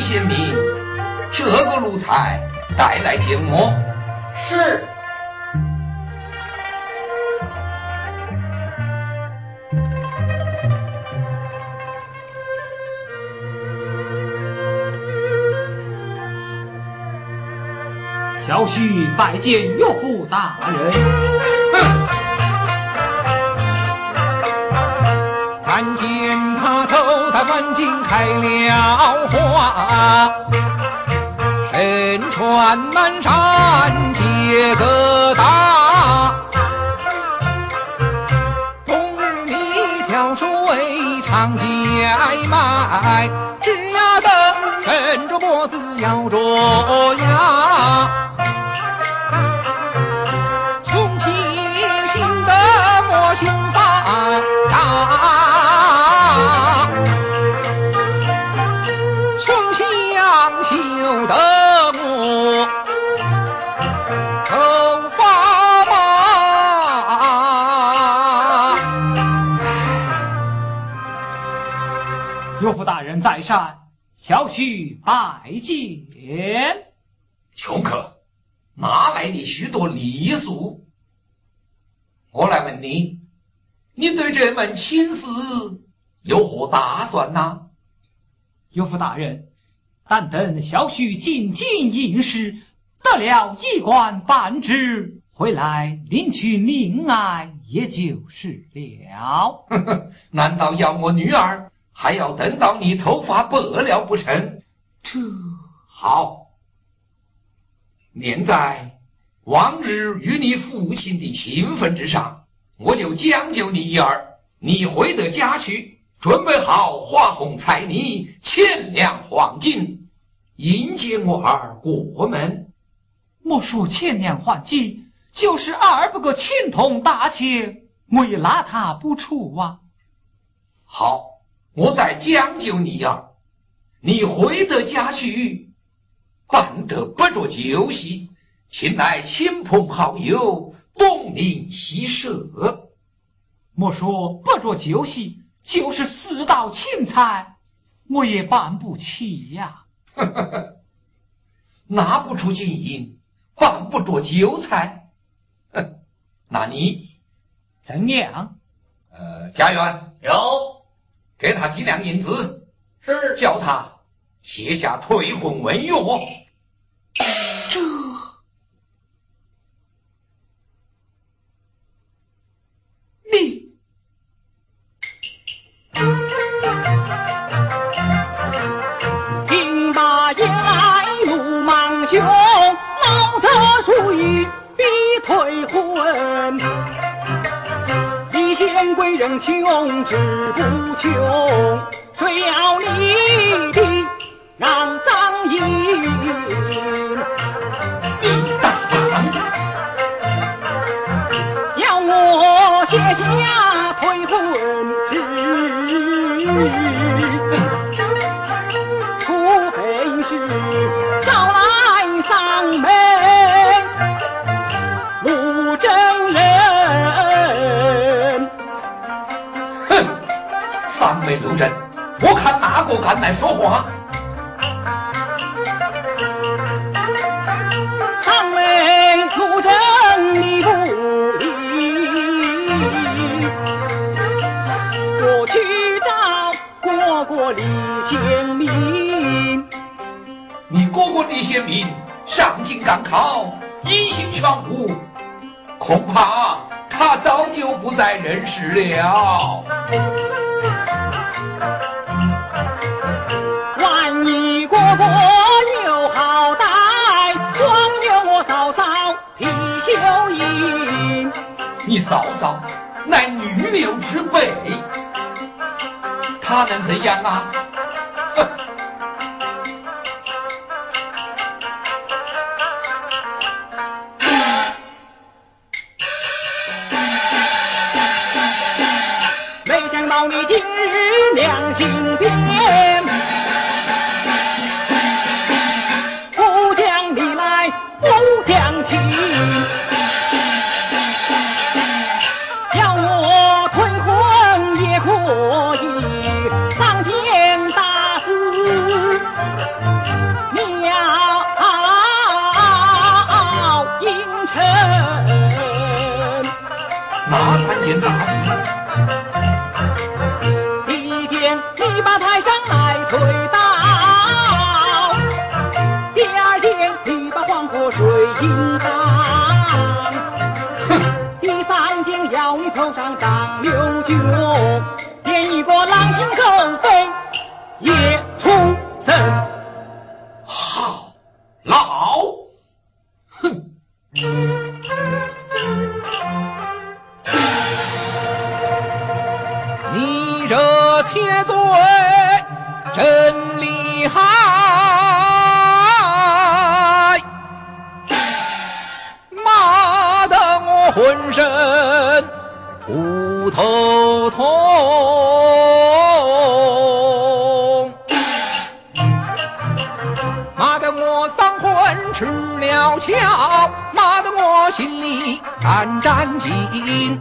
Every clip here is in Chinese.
将李贤明这个奴才带来见我。是。小婿拜见岳父大人。哼！看见他头戴环巾开了身穿南山结个大，冬日里挑水长街卖，枝丫等伸着脖子摇着。小婿拜见。穷客，哪来的许多礼数？我来问你。你对这门亲事有何打算呢？岳父大人，但等小婿进京应试，得了一官半职，回来领取命案也就是了。难道要我女儿还要等到你头发白了不成？这好，念在往日与你父亲的情分之上。我就将就你一儿，你回得家去，准备好花红彩泥、千两黄金，迎接我儿过门。莫说千两黄金，就是二百个青铜大钱，我也拿他不出啊。好，我再将就你呀，你回得家去，办得不着酒席，请来亲朋好友。东邻西舍，莫说不着酒席，就是四道青菜，我也办不起呀。呵呵呵，拿不出金银，办不着酒菜，哼，那你怎样？呃，家园有，给他几两银子，是叫他写下退婚文约。穷志不穷，敢来说话？丧门陆真，你不理，我去找哥哥李贤明。你哥哥李贤明上京赶考，音信全无，恐怕他早就不在人世了。一哥哥有好歹，光有我嫂嫂貔貅印。你嫂嫂乃女流之辈，她能怎样啊？没想到你今日良心变，情，河水引荡；第三件，要你头上长六角，变一个狼心狗肺也畜生。好，老，哼，你这铁嘴真厉害，身骨头痛，骂得我丧魂吃了窍，骂得我心里胆战惊。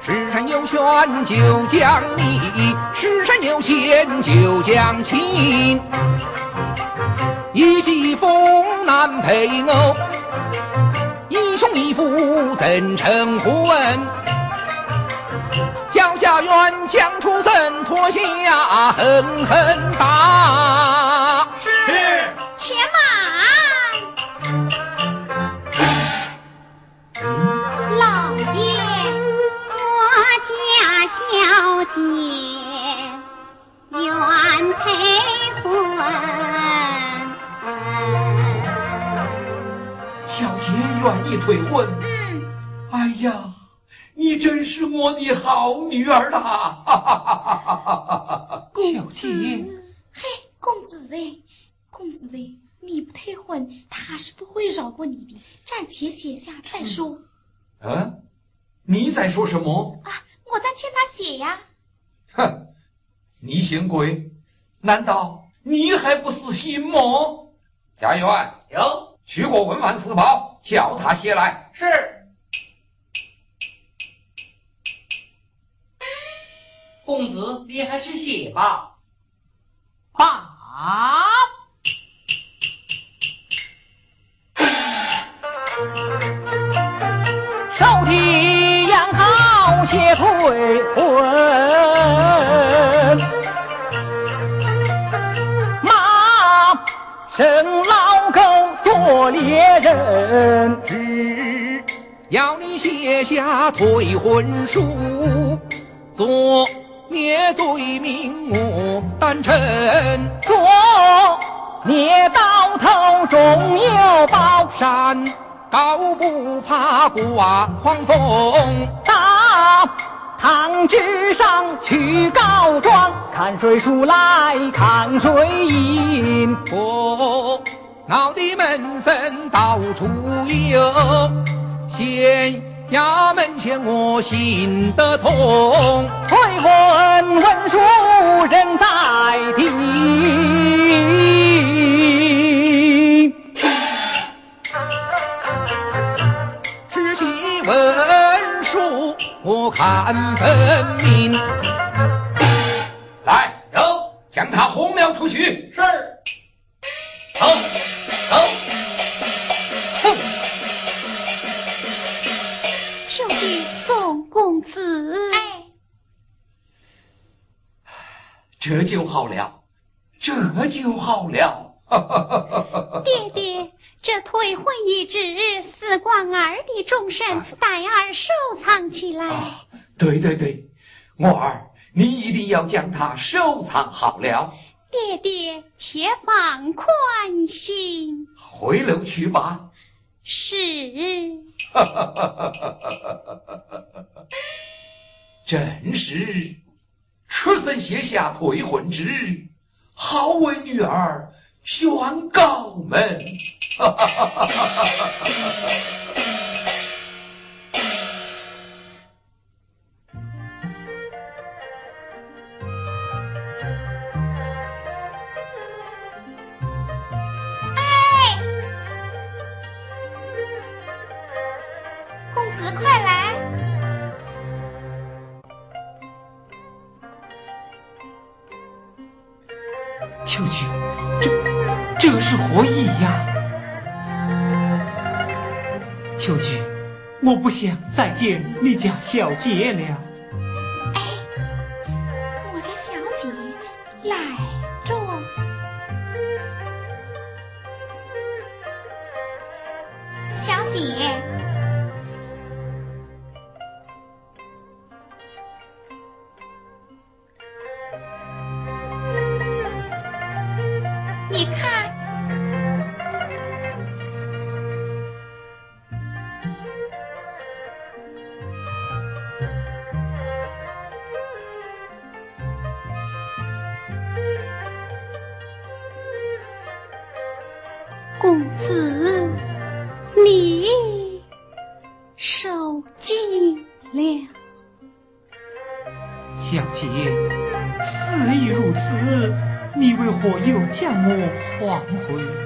世上有权就讲理，世上有钱就讲情。一骑风难配偶，一穷一富怎成婚？焦家园将出身，脱下狠狠打。是且慢，老爷，我家小姐愿配婚。愿意退婚。嗯，哎呀，你真是我的好女儿啦！哈哈哈哈哈哈！小姐，嘿，公子哎，公子哎，你不退婚，他是不会饶过你的。暂且写下再说。嗯，你在说什么？啊，我在劝他写呀。哼，你嫌鬼？难道你还不死心吗？家园有去过文玩四宝，叫他写来。是。公子，你还是写吧。爸，手提杨桃写退婚，马生做猎人，只要你写下退婚书，作孽罪名我担承。做孽到头终有报，山高不怕刮狂风，大堂之上去告状，看谁输来看谁赢。我闹的门生到处有，县衙门前我心得痛。退婚文书人在地。实习文书我看分明，来，有，将他轰了出去。是。走走。哼，求去宋公子。哎，这就好了，这就好了。爹爹，这退婚一纸，死光儿的终身，待儿收藏起来。啊，对对对，我儿，你一定要将它收藏好了，爹爹，且放宽心。回楼去吧。是。哈哈哈哈哈哈！真是，赤森写下退婚纸，好为女儿宣告门。哈哈哈哈哈我不想再见你家小姐了。将我唤回？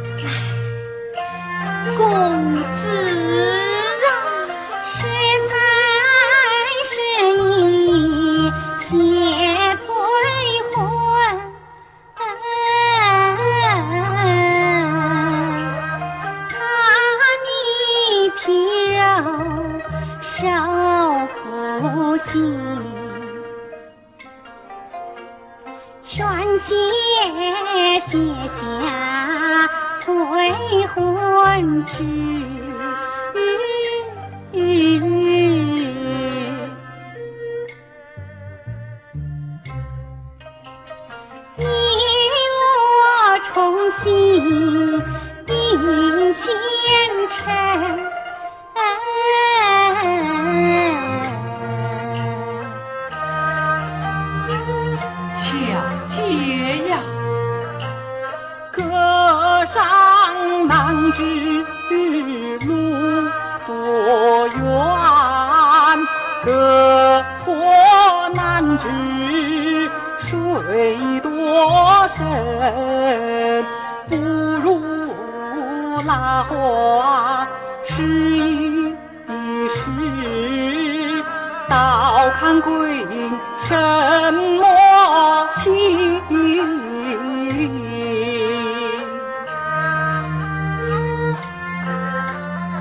拉花试一试，倒看贵人什么情。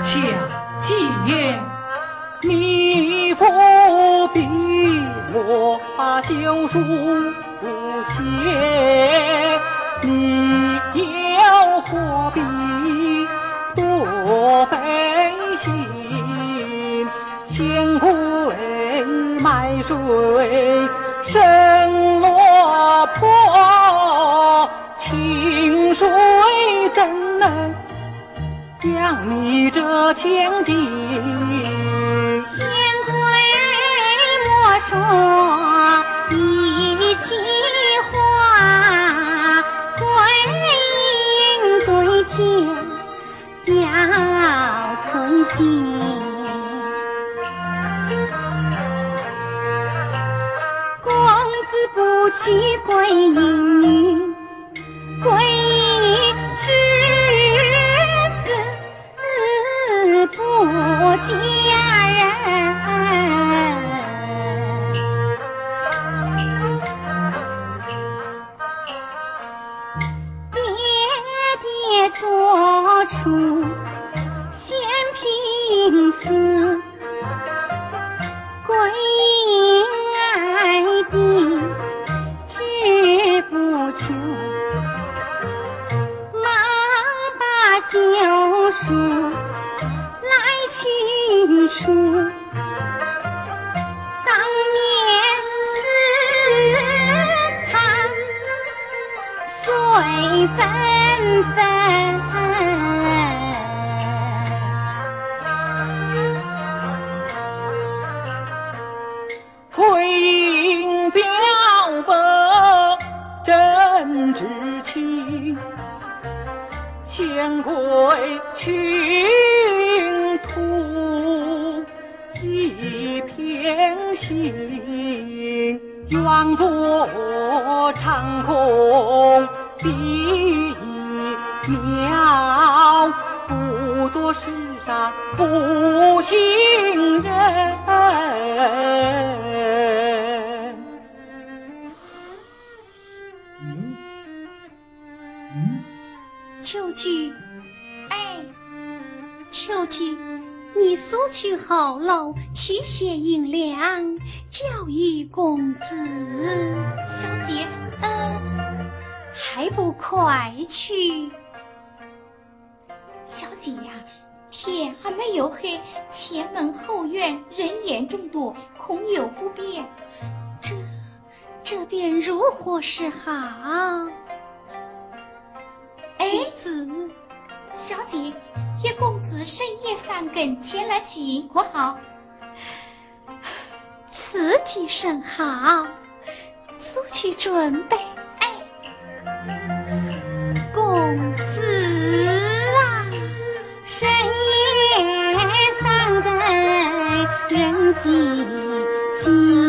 小姐，你不必我把休书写，水深落魄，清水怎能？养你这千金，仙桂莫说不娶来去处，当面刺探随纷纷。桂英表白真知情，仙桂群途一片心，愿做长空第一鸟，不做世上负心人。秋菊，哎，秋菊，你苏去后楼取些银两，教育公子。小姐，嗯，还不快去？小姐呀，天还没有黑，前门后院人烟众多，恐有不便。这这便如何是好？哎，子，小姐，约公子深夜三更前来取银，可好？此计甚好，速去准备。哎，公子啊，深夜三更人寂静。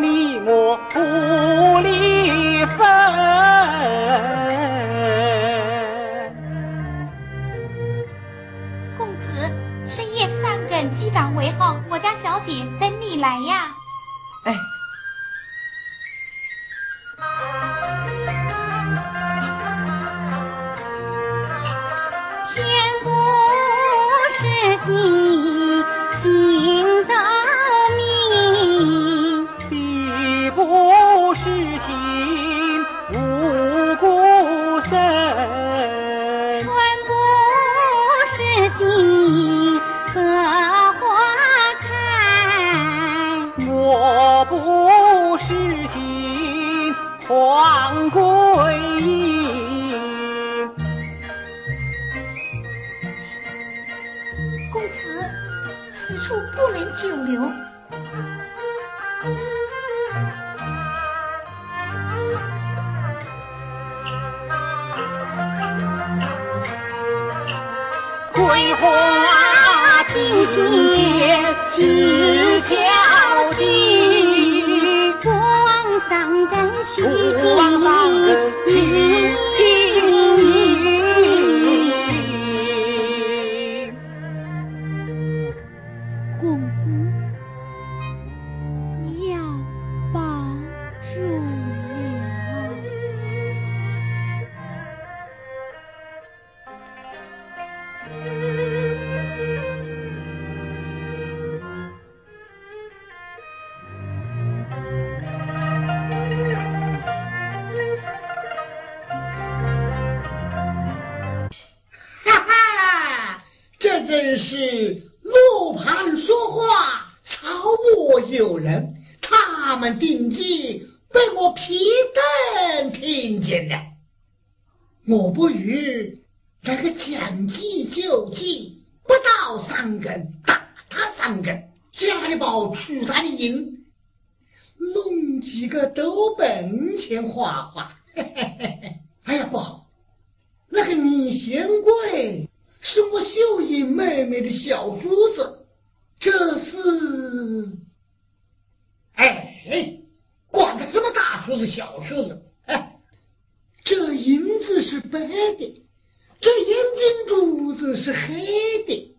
你我不离分。公子，深夜三更击掌为号，我家小姐等你来呀。哎，天不是心，心久留。桂花庭前知巧计，不枉三更须不枉三更尽听见了。我不如来个将计就计，不到三更打他三更，家里宝出他的银，弄几个斗本钱花花。哎呀，不好！那个李贤贵是我秀英妹妹的小叔子，这是，哎，管他什么大叔子小叔子，这银子是白的，这银金珠子是黑的，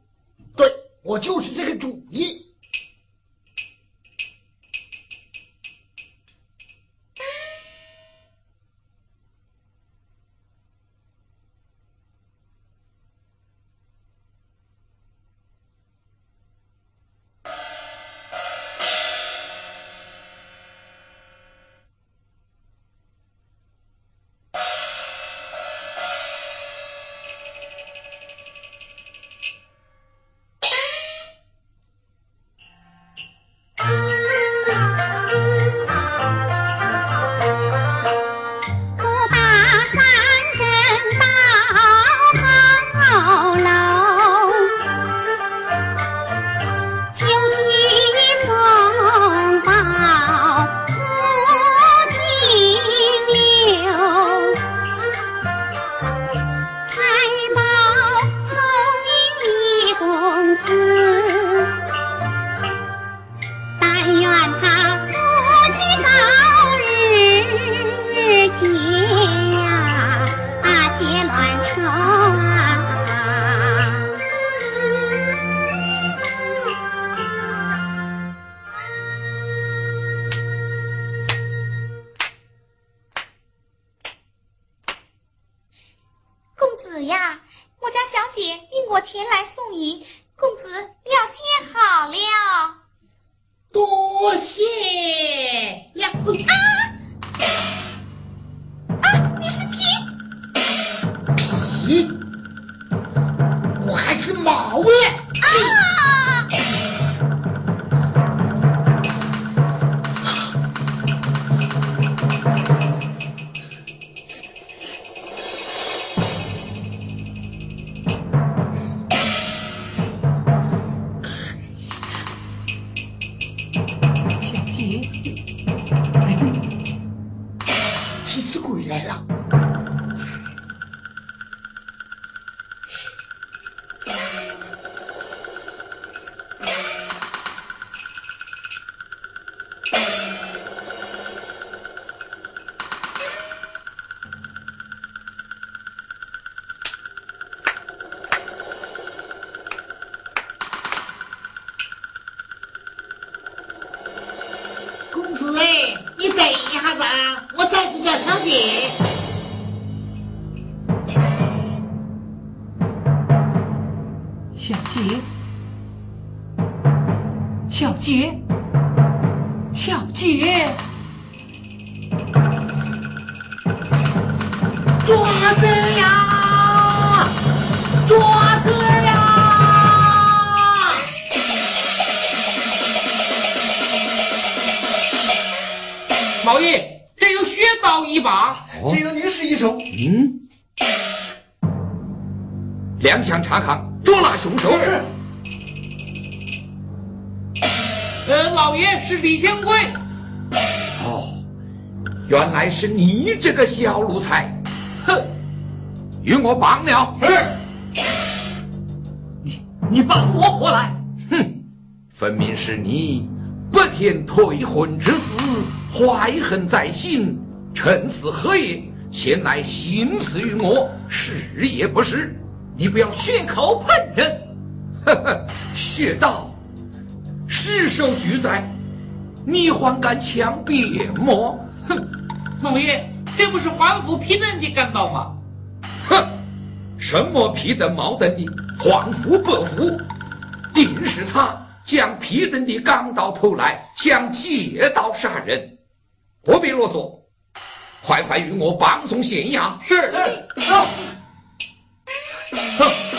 对我就是这个主意。杰，小杰，小杰，抓子呀，抓子呀！毛爷，这有雪刀一把，这有女士一手，嗯，两抢查岗。捉拿凶手。呃，老爷是李仙贵。哦，原来是你这个小奴才，哼，与我绑了。是。你你绑我何来？哼，分明是你不听退婚之事，怀恨在心，趁此何夜前来行刺于我，是也不是？你不要血口喷人，呵呵，血道尸首俱在，你还敢强辩吗？哼，老爷，这不是皇府皮嫩的干道吗？哼，什么批登冒登的，皇父伯父，定是他将批登的赶到头来，想借刀杀人。不必啰嗦，快快与我绑送县衙。是，走。走。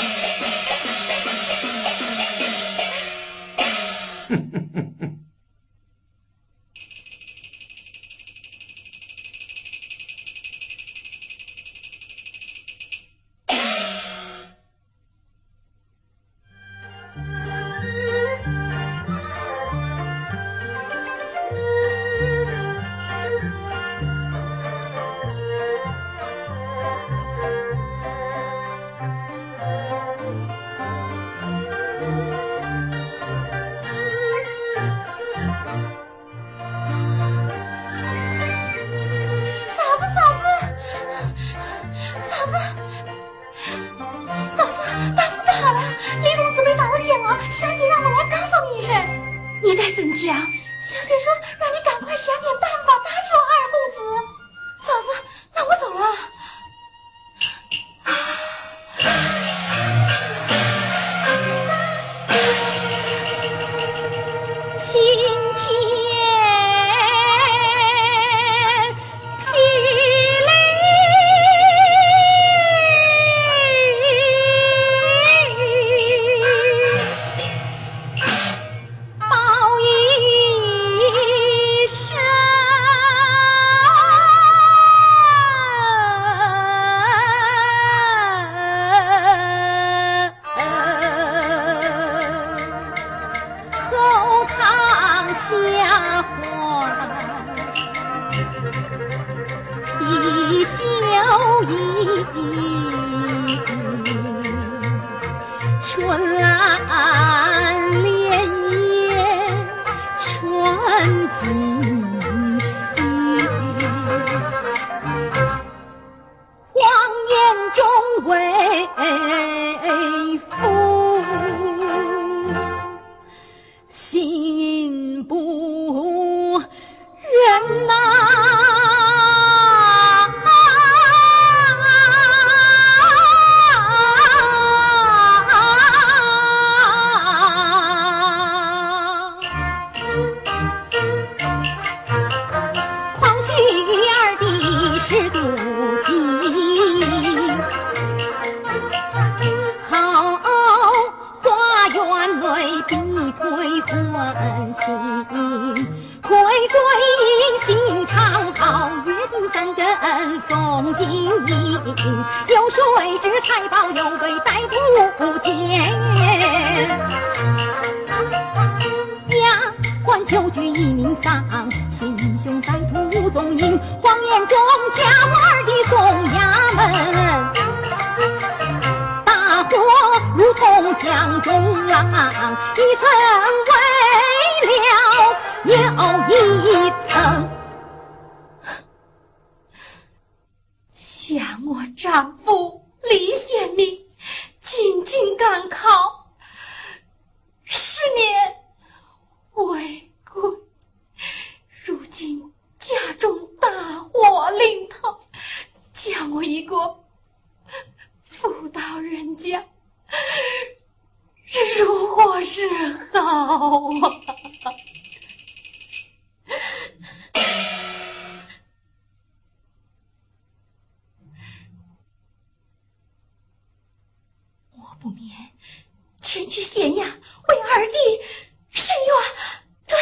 啊？我不免前去县衙为二弟申冤。对，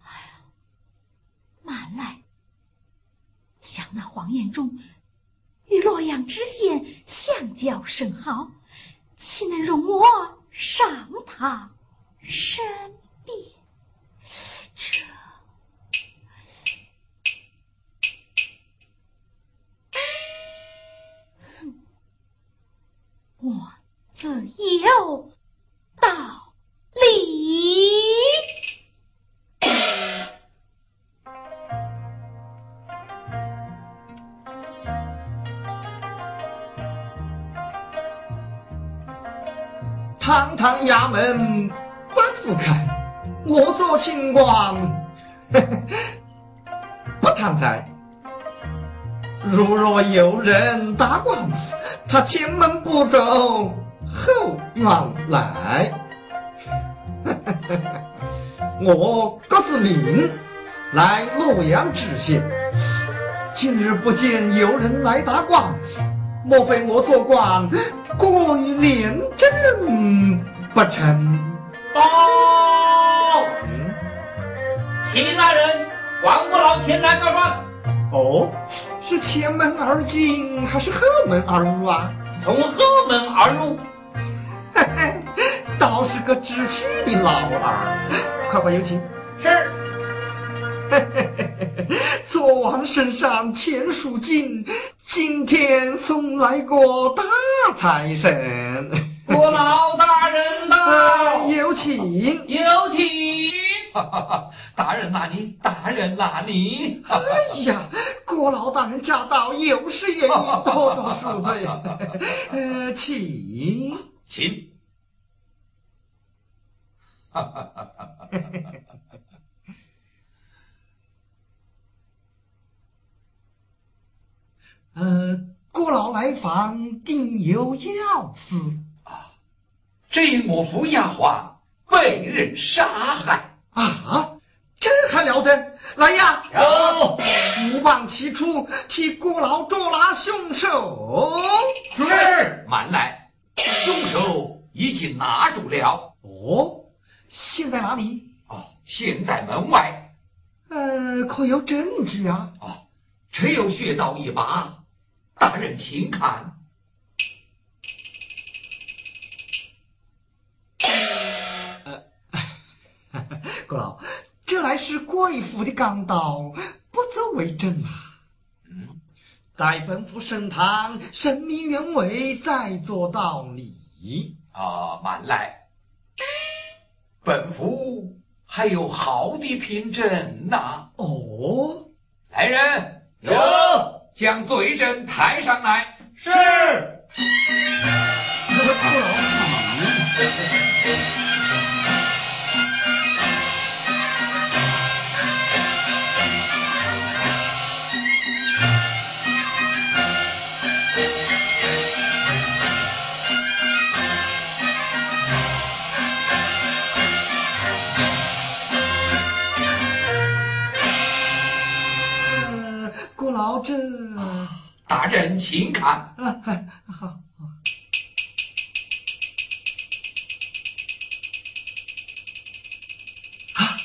哎呀，慢来，想那黄延忠与洛阳知县相交甚好，岂能容我好他前门不走后院来，我各自命来洛阳知县。今日不见有人来打官司，莫非我做官过于廉政不成？报，嗯，启禀大人，王国老前来告状，哦，是前门而进还是后门而入啊？从后门而入。嘿嘿，倒是个知趣的老二，快快有请。是，嘿嘿嘿嘿，昨晚身上钱数尽，今天送来个大财神。郭老大人啊，到，有请。有请。哈哈哈！大人哪里？大人哪里？哈哈哎呀，郭老大人驾到，有失远迎，多多恕罪。呃，请。请。哈哈哈哈哈！呃，郭老来访定有要事啊。这我府丫鬟被人杀害，啊，这还了得！来呀，有五棒齐出，替孤老捉拿凶手。是慢来，凶手已经拿住了。哦，现在哪里？哦，现在门外。呃，可有证据啊？哦，只有血道一把，大人请看。这乃是贵府的钢刀，不足为证啊。嗯，待本府升堂，神明原委，再做道理。啊，慢来，本府还有好的凭证呐、哦，来人，有将罪证抬上来。是。不。大人请看。好好啊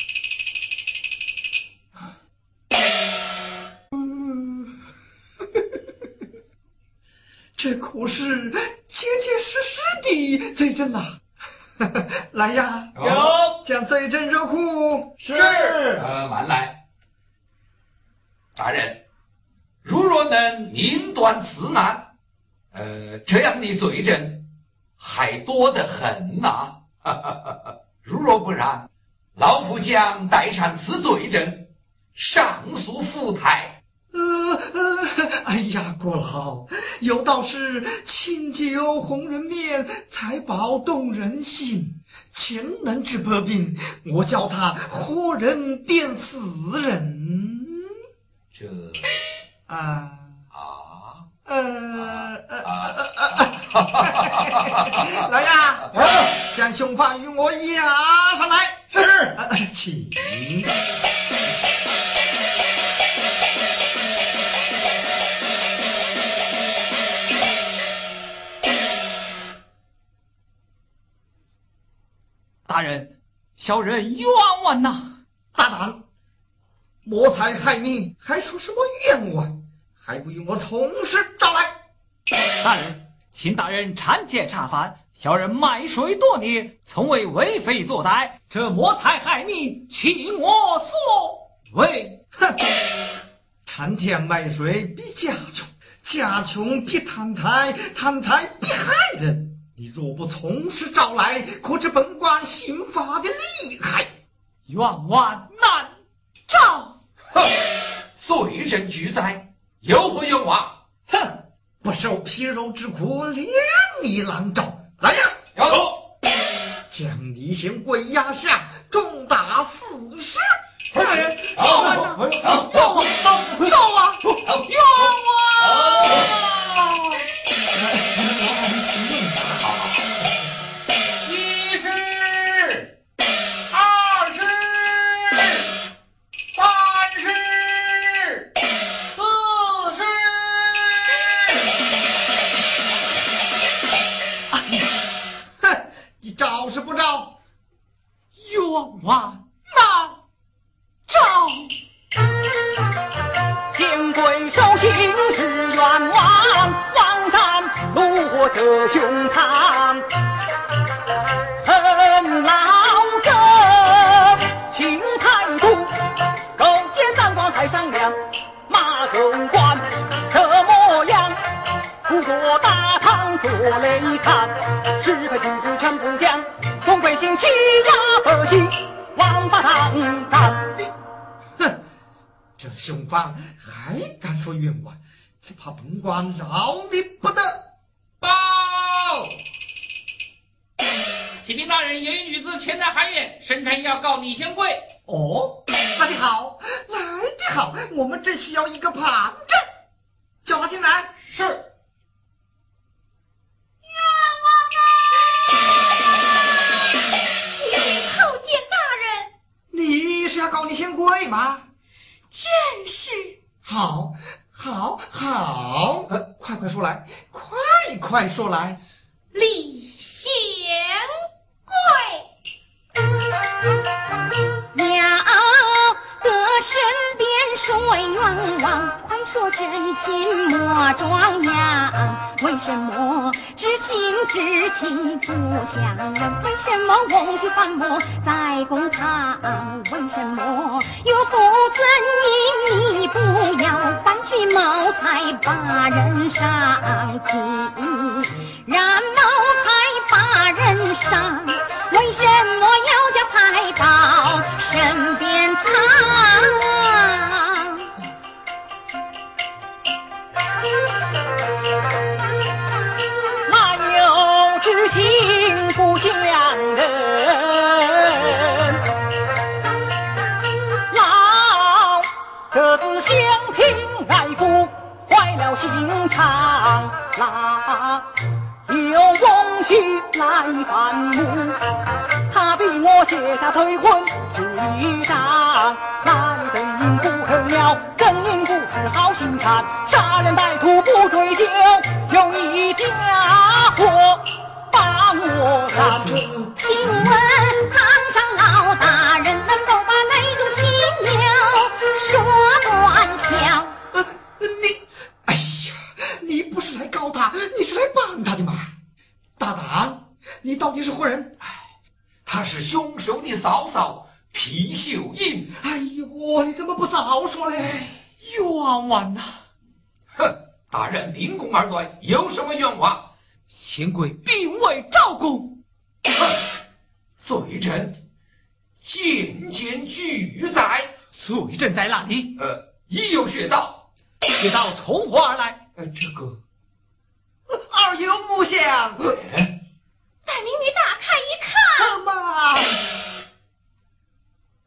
这可是结结实实的这阵呐 来呀明断此难，呃，这样的罪证还多得很呐、如若不然，老夫将带上此罪证上诉府台。呃呃，哎呀，国老，有道是清酒红人面，财宝动人心。钱能治百病，我叫他活人变死人。这啊来呀，将凶犯与我押上来。是，请。大人，小人冤枉呐！大胆！谋财害命，还说什么冤枉？还不与我从实招来！大人，请大人参见查犯，小人卖水多年，从未为非作歹，这谋财害命，请我所为。哼！参见卖水比家穷，家穷比贪财，贪财比害人。你若不从实招来，可知本官刑法的厉害？冤枉难招！哼，罪人俱在，有何冤枉？哼！不受皮肉之苦，连你狼照！来呀！有，将李行跪压下，重打四十。大人，好，好，好，冤枉！冤枉！冤枉！欺压百姓，王八蛋。哼！这凶犯还敢说冤枉，只怕本官饶你不得。报！启禀大人，有一女子前来喊冤，声称要告李贤贵。哦，来得好，来得好，我们正需要一个旁证，叫他进来。是。是要告李贤贵吗？正是好，好，好，呃，快快说来，快快说来。李贤贵。身边说冤枉，快说真情莫装样。为什么知情知情不相认？为什么翁婿反目在公堂？为什么岳父怎因你不要反去谋财把人伤尽？然谋人伤，为什么要将财宝身边藏？哪有知情不信良人？老这子相拼爱父，坏了心肠。哪有我婿来反目？他逼我写下退婚纸一张。哪里曾因不肯了，更因不是好心肠，杀人歹徒不追究，有一家伙把我斩。请问嫂嫂皮秀英。哎呦，你怎么不早说嘞？冤枉呐！哼，大人秉公而断，有什么冤枉？贤贵并未招供。哼，罪证件件俱在。罪证在哪里？呃，已有穴道。穴道从何而来？呃，这个二有木像，待民女打开一看，妈，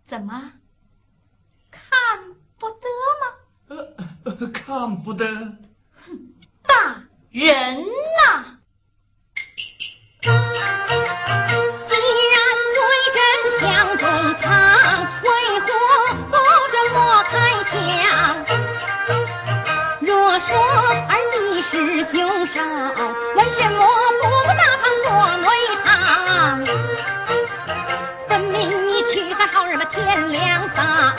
怎么看不得吗？呃，看不得。大人呐、既然罪证相中藏，为何不准我开箱？若说二弟是凶手，为什么不拿他做内堂？去害好人嘛天良丧，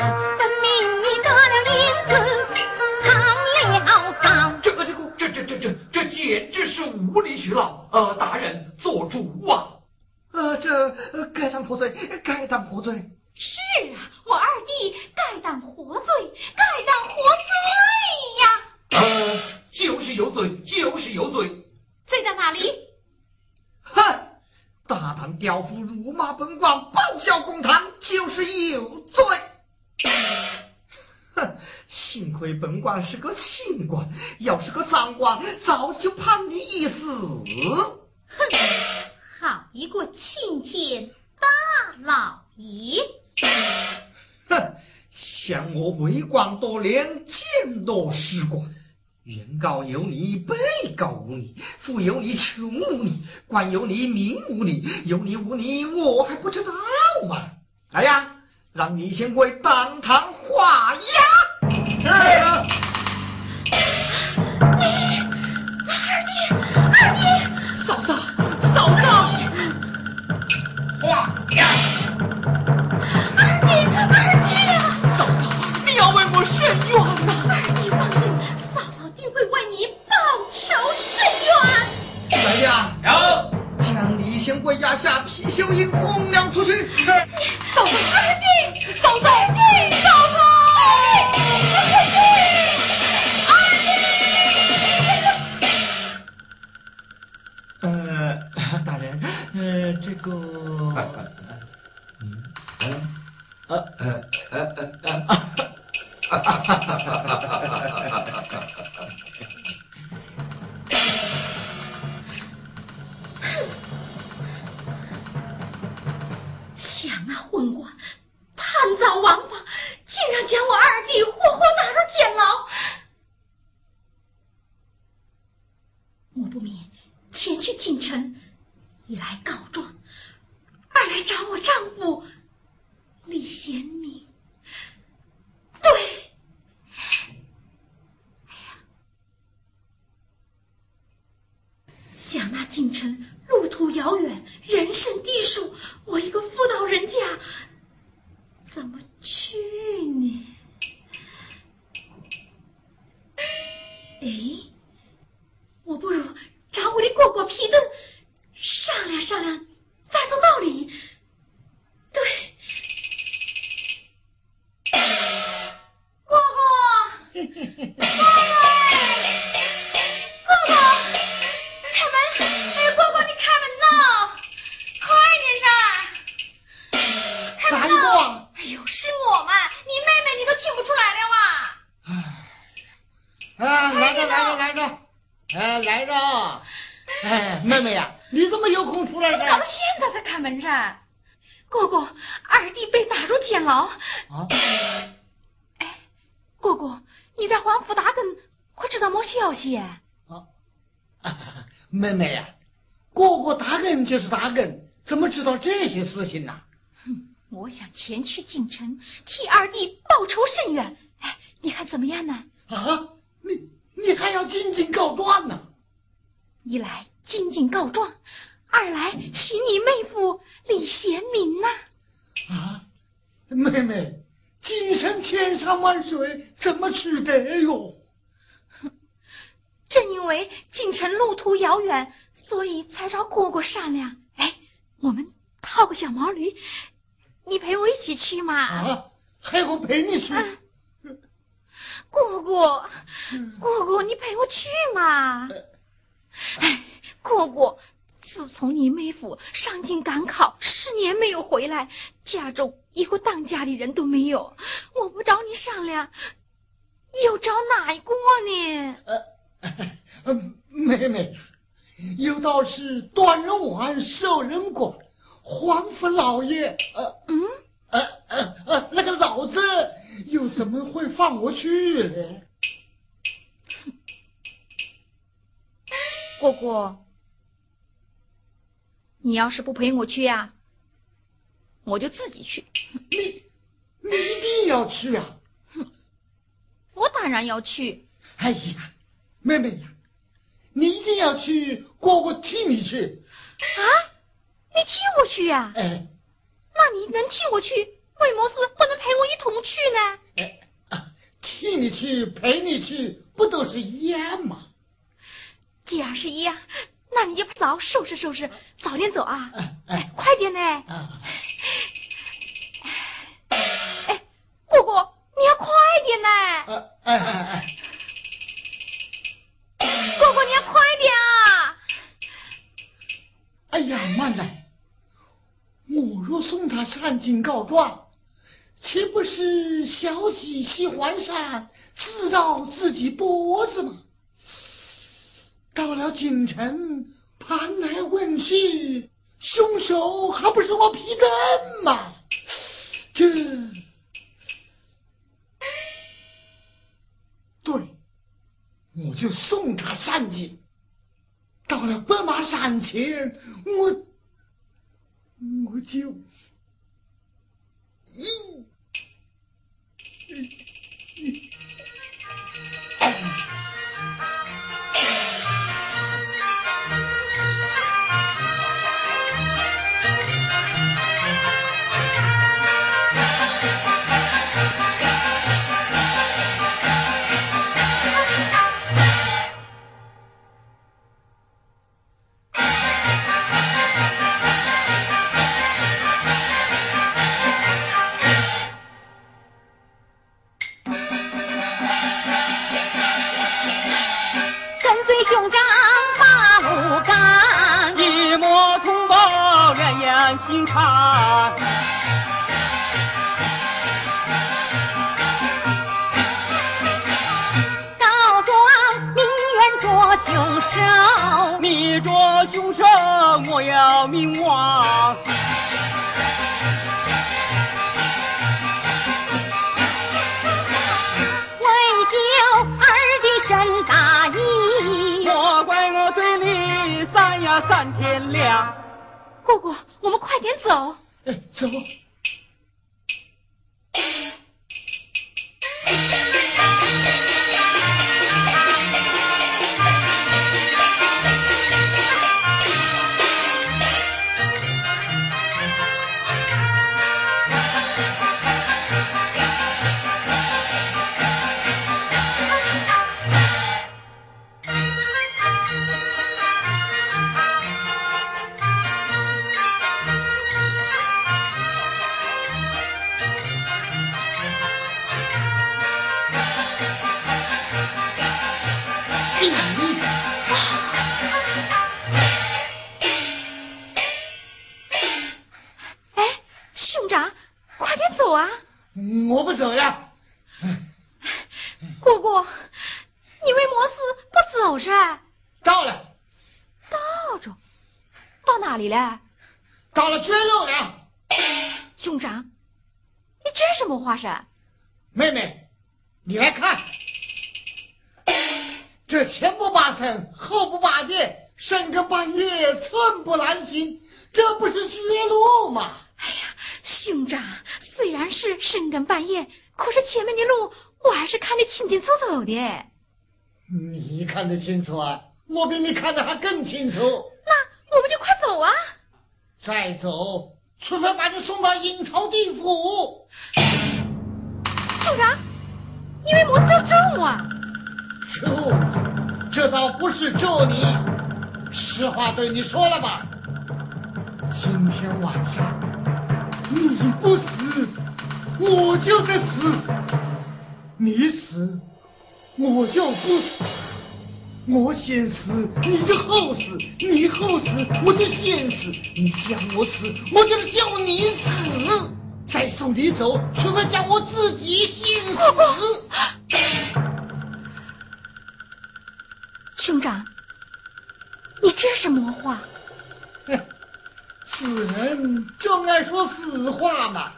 官是个清官，要是个赃官，早就判你一死。哼好一个青天大老爷！哼，想我为官多年，见多识广，原告有你，被告无你，富有你，穷无你，官有你，民无你，有你无你，我还不知道吗？来呀，让李贤贵当堂画押。下，皮秀英轰了出去。是。嫂嫂，二弟，嫂嫂，二弟，uh, 哎妹妹呀、你怎么有空出来怎么到？现在才开门噻？姑姑，二弟被打入监牢。啊，哎，姑姑，你在黄府打更会知道么消息？啊妹妹呀、蝈蝈打更就是打更，怎么知道这些事情呢？哼我想前去京城替二弟报仇伸冤。哎，你看怎么样呢？啊，你你还要进京告状呢？一来进京告状，二来寻你妹夫李贤民呐、啊，妹妹，今生千山万水，怎么取得哟？正因为进城路途遥远，所以才找蝈蝈商量。哎，我们套个小毛驴，你陪我一起去嘛？啊，还要我陪你去？姑姑，姑姑，你陪我去嘛？哎，姑姑，自从你妹夫上京赶考，十年没有回来，家中一个当家的人都没有，我不找你商量，又找哪一个呢？呃，妹妹，有道是断人腕，受人管，黄府老爷，呃，嗯，呃呃呃，那个老子又怎么会放我去呢？姑姑，你要是不陪我去呀、我就自己去。你你一定要去啊！哼我当然要去。哎呀，妹妹呀，你一定要去，果果替你去。啊，你替我去呀、哎那你能替我去，为么事不能陪我一同去呢？哎，啊替你去，陪你去，不都是一样吗？既然是一样，那你就早收拾收拾，早点走啊！哎哎快点呢！啊！哎，姑姑，你要快点呢！哎哎哎哎！姑姑，你要快点啊！哎呀，慢来！我若送他上京告状，岂不是小鸡喜欢上，自绕自己脖子吗？到了京城，盘来问去，凶手还不是我皮蛋吗？这，对，我就送他上去。到了白马山前，我我就一。兄长把路赶，一抹同胞两眼心肠。告状明冤捉凶手，你捉凶手，我要明亡。姑姑，我们快点走。哎，走。哪里了？到了绝路了。兄长，你这什么话噻？妹妹，你来看，这前不拔绳，后不拔电，深更半夜寸步难行，这不是绝路吗？哎呀，兄长，虽然是深更半夜，可是前面的路我还是看得清清楚楚的。你看得清楚啊？我比你看得还更清楚。那我们就快走啊！再走，除非把你送到阴曹地府。兄长，你为么事要咒我啊？咒，这倒不是咒你，实话对你说了吧。今天晚上你不死，我就得死；你死，我就不死。我先死，你就后死；你后死，我就先死。你叫我死，我就得叫你死。再送你走，除非叫我自己先死。兄长，你这是魔话。哼，死人就爱说死话嘛，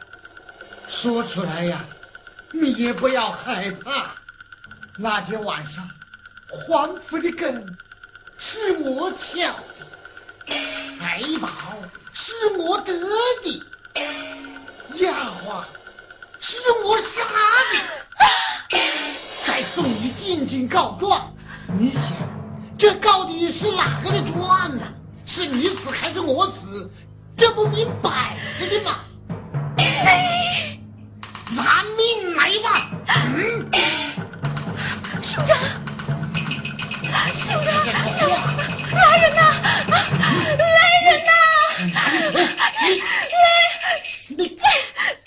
说出来呀，你也不要害怕。那天晚上，皇府的根是我敲的，财宝是我得的，丫鬟是我杀的。再送你进京告状，你想这到底是哪个的状呢？是你死还是我死？这不明摆着的吗？拿命来吧！嗯，兄长，秀儿，来人呐！来人呐！来，来。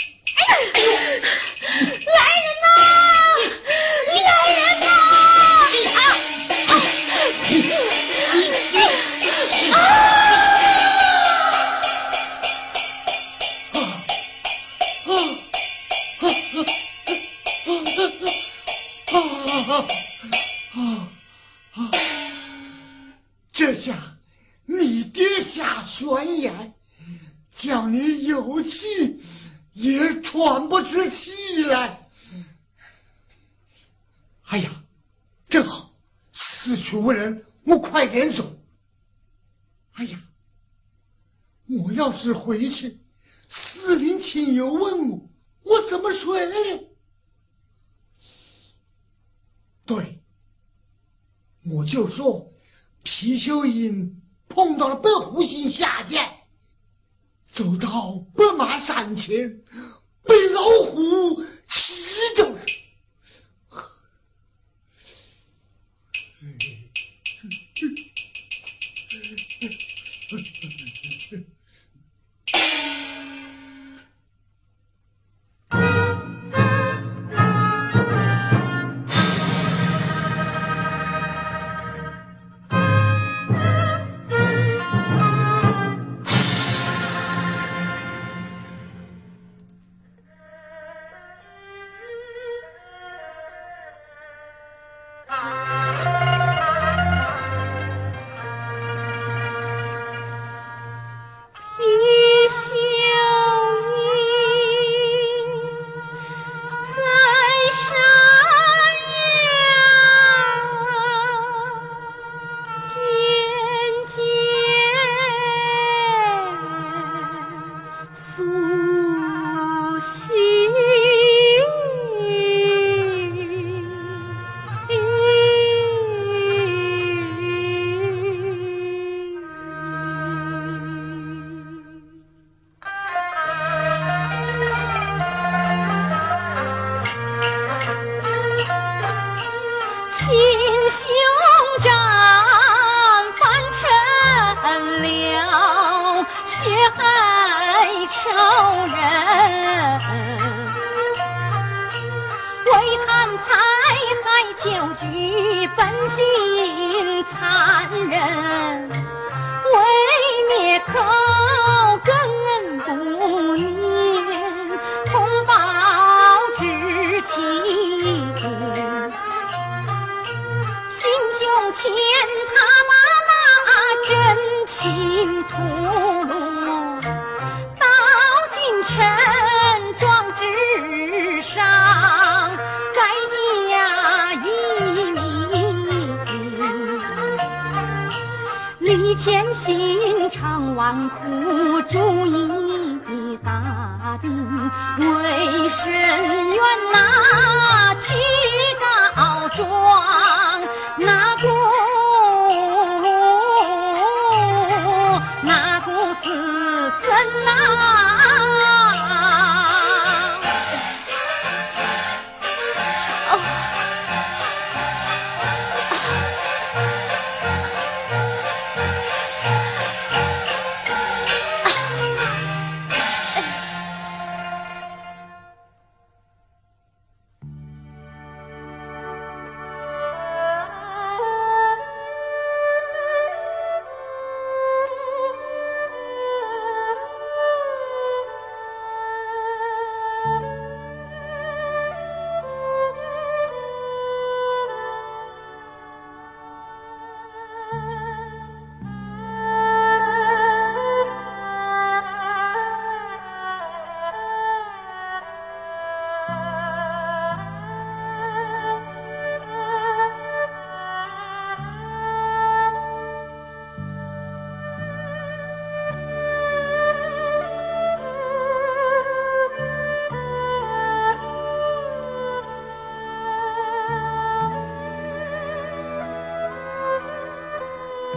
要是回去，司令亲友问我，我怎么说呢？对，我就说皮秀英碰到了白虎星下贱，走到白马山前，被老虎心肠顽固主意已打定为生员哪去告状